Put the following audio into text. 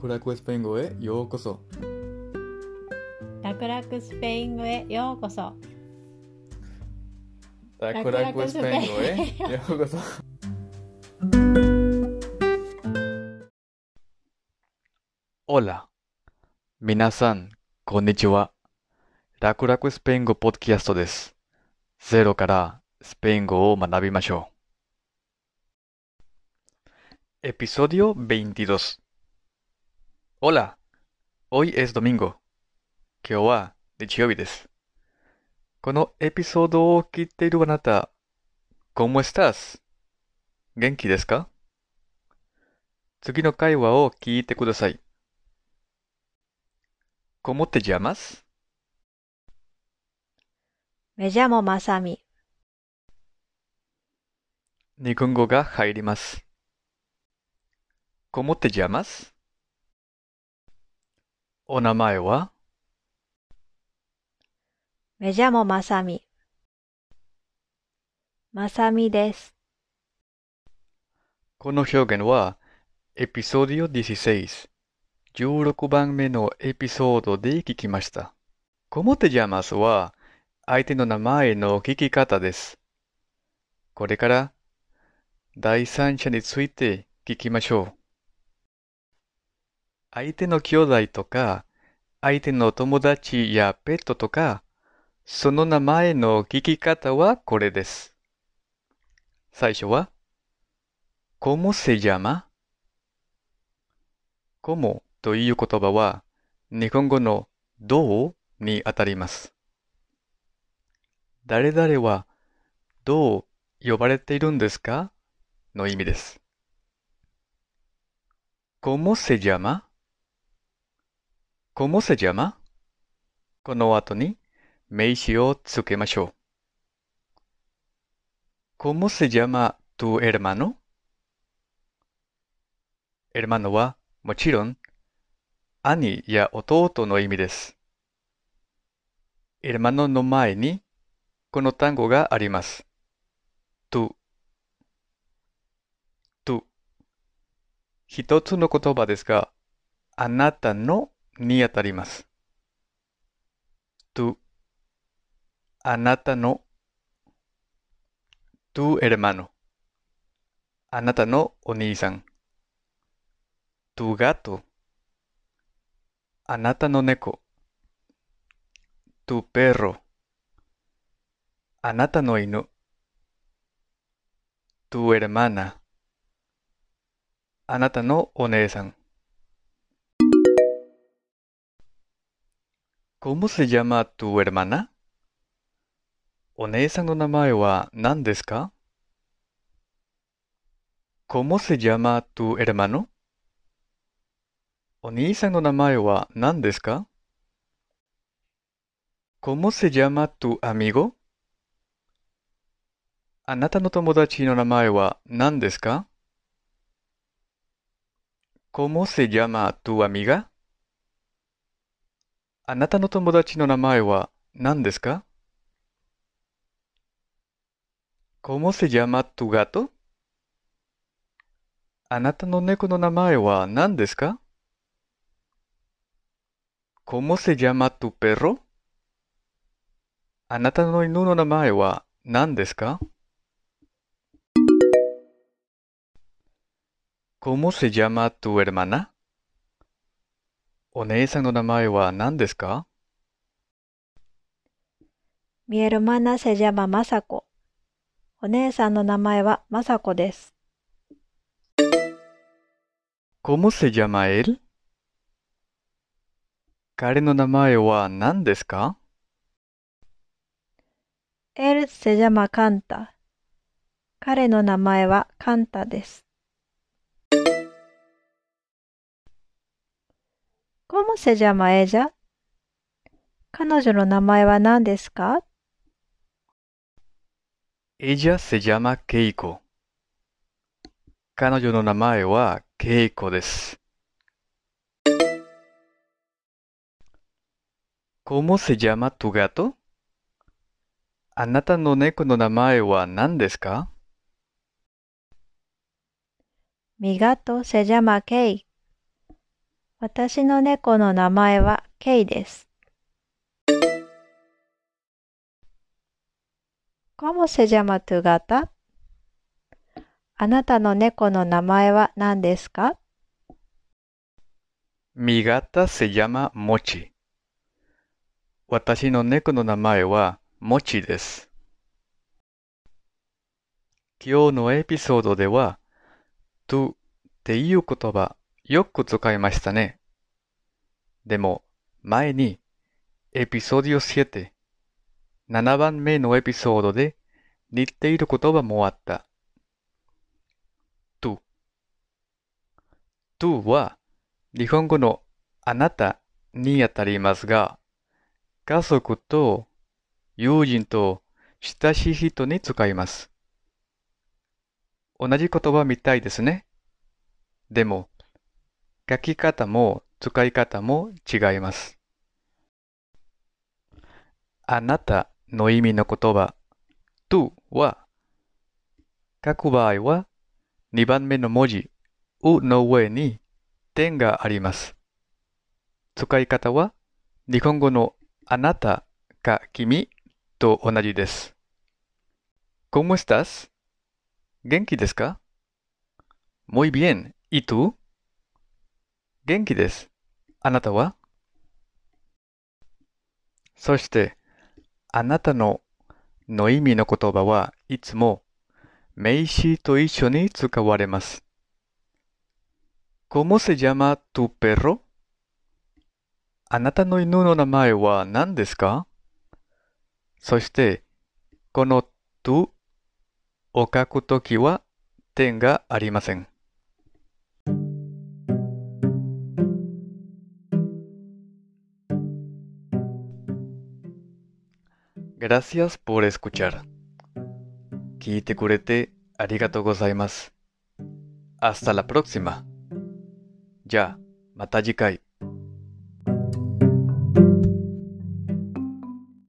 楽々スペイン語へようこそ。楽々スペイン語へようこそ。楽々スペイン語へようこそ。Hola. 皆さん、こんにちは。楽々スペイン語ポッドキャストです。ゼロからスペイン語を学びましょう。Episodio 22 Hola. Hoy es domingo. 今日は日曜日です。このエピソードを聞いているあなた、¿Cómo estás? 元気ですか次の会話を聞いてください。¿Cómo te llamas? Me llamo Masami. 日本語が入ります。¿Cómo te llamas? お名前は？Me llamo Masami. Masami です。この表現は、エピソード16、16番目のエピソードで聞きました。¿Cómo te llamas? は、相手の名前の聞き方です。これから、第三者について聞きましょう。相手の兄弟とか、相手の友達やペットとか、その名前の聞き方はこれです。最初は、¿Cómo se llama? ¿Cómo? という言葉は、日本語のどう？にあたります。誰々はどう呼ばれているんですか？の意味です。¿Cómo se llama? ¿Cómo se llama? この後に名詞をつけましょう。¿Cómo se llama tu hermano? hermano はもちろん兄や弟の意味です。hermano の前にこの単語があります。tu, tu 一つの言葉ですが、あなたのにあたります。tu あなたの tu hermano. あなたのお兄さん tu gato. あなたの猫 tu perro. あなたの犬 tu hermana. あなたのお姉さん ¿Cómo se llama tu hermana? お姉さんの名前は何ですか ¿Cómo se llama tu hermano? お兄さんの名前は何ですか ¿Cómo se llama tu amigo? あなたの友達の名前は何ですか ¿Cómo se llama tu amiga? あなたの友達の名前は何ですか ¿Cómo se llama tu gato? あなたの猫の名前は何ですか ¿Cómo se llama tu perro? あなたの犬の名前は何ですか ¿Cómo se llama tu hermana? お姉さんの名前は何ですか Mi hermana se llama Masako. お姉さんの名前は Masako です。¿Cómo se llama él? 彼の名前は何ですか Él se llama Kanta. 彼の名前はカンタです。コモセジャマエジャ彼女の名前は何ですか？エジャセジャマケイコ。彼女の名前はケイコです。コモセジャマトガト？あなたの猫の名前は何ですか？ミガトセジャマケイコ。私の猫の名前はケイです。¿Cómo se llama tu gata? あなたの猫の名前は何ですか？Mi gata se llama Mochi. 私の猫の名前はモチです。今日のエピソードでは、to っていう言葉よく使いましたね。でも、前にエピソード7、7番目のエピソードで似ている言葉もあった。to。to は日本語のあなたにあたりますが、家族と友人と親しい人に使います。同じ言葉みたいですね。でも、書き方も使い方も違います。あなたの意味の言葉、to は、書く場合は2番目の文字、うの上に点があります。使い方は日本語のあなたか君と同じです。¿Cómo estás? 元気ですか Muy bien. ¿Y tú? 元気です。あなたは？そして、あなたのの意味の言葉はいつも名詞と一緒に使われます。¿Cómo se llama tu perro? あなたの犬の名前は何ですか？そして、この tu を書くときは点がありません。Gracias por escuchar. Kite kurete arigato gozaimasu. Hasta la próxima. Ya, matajikai.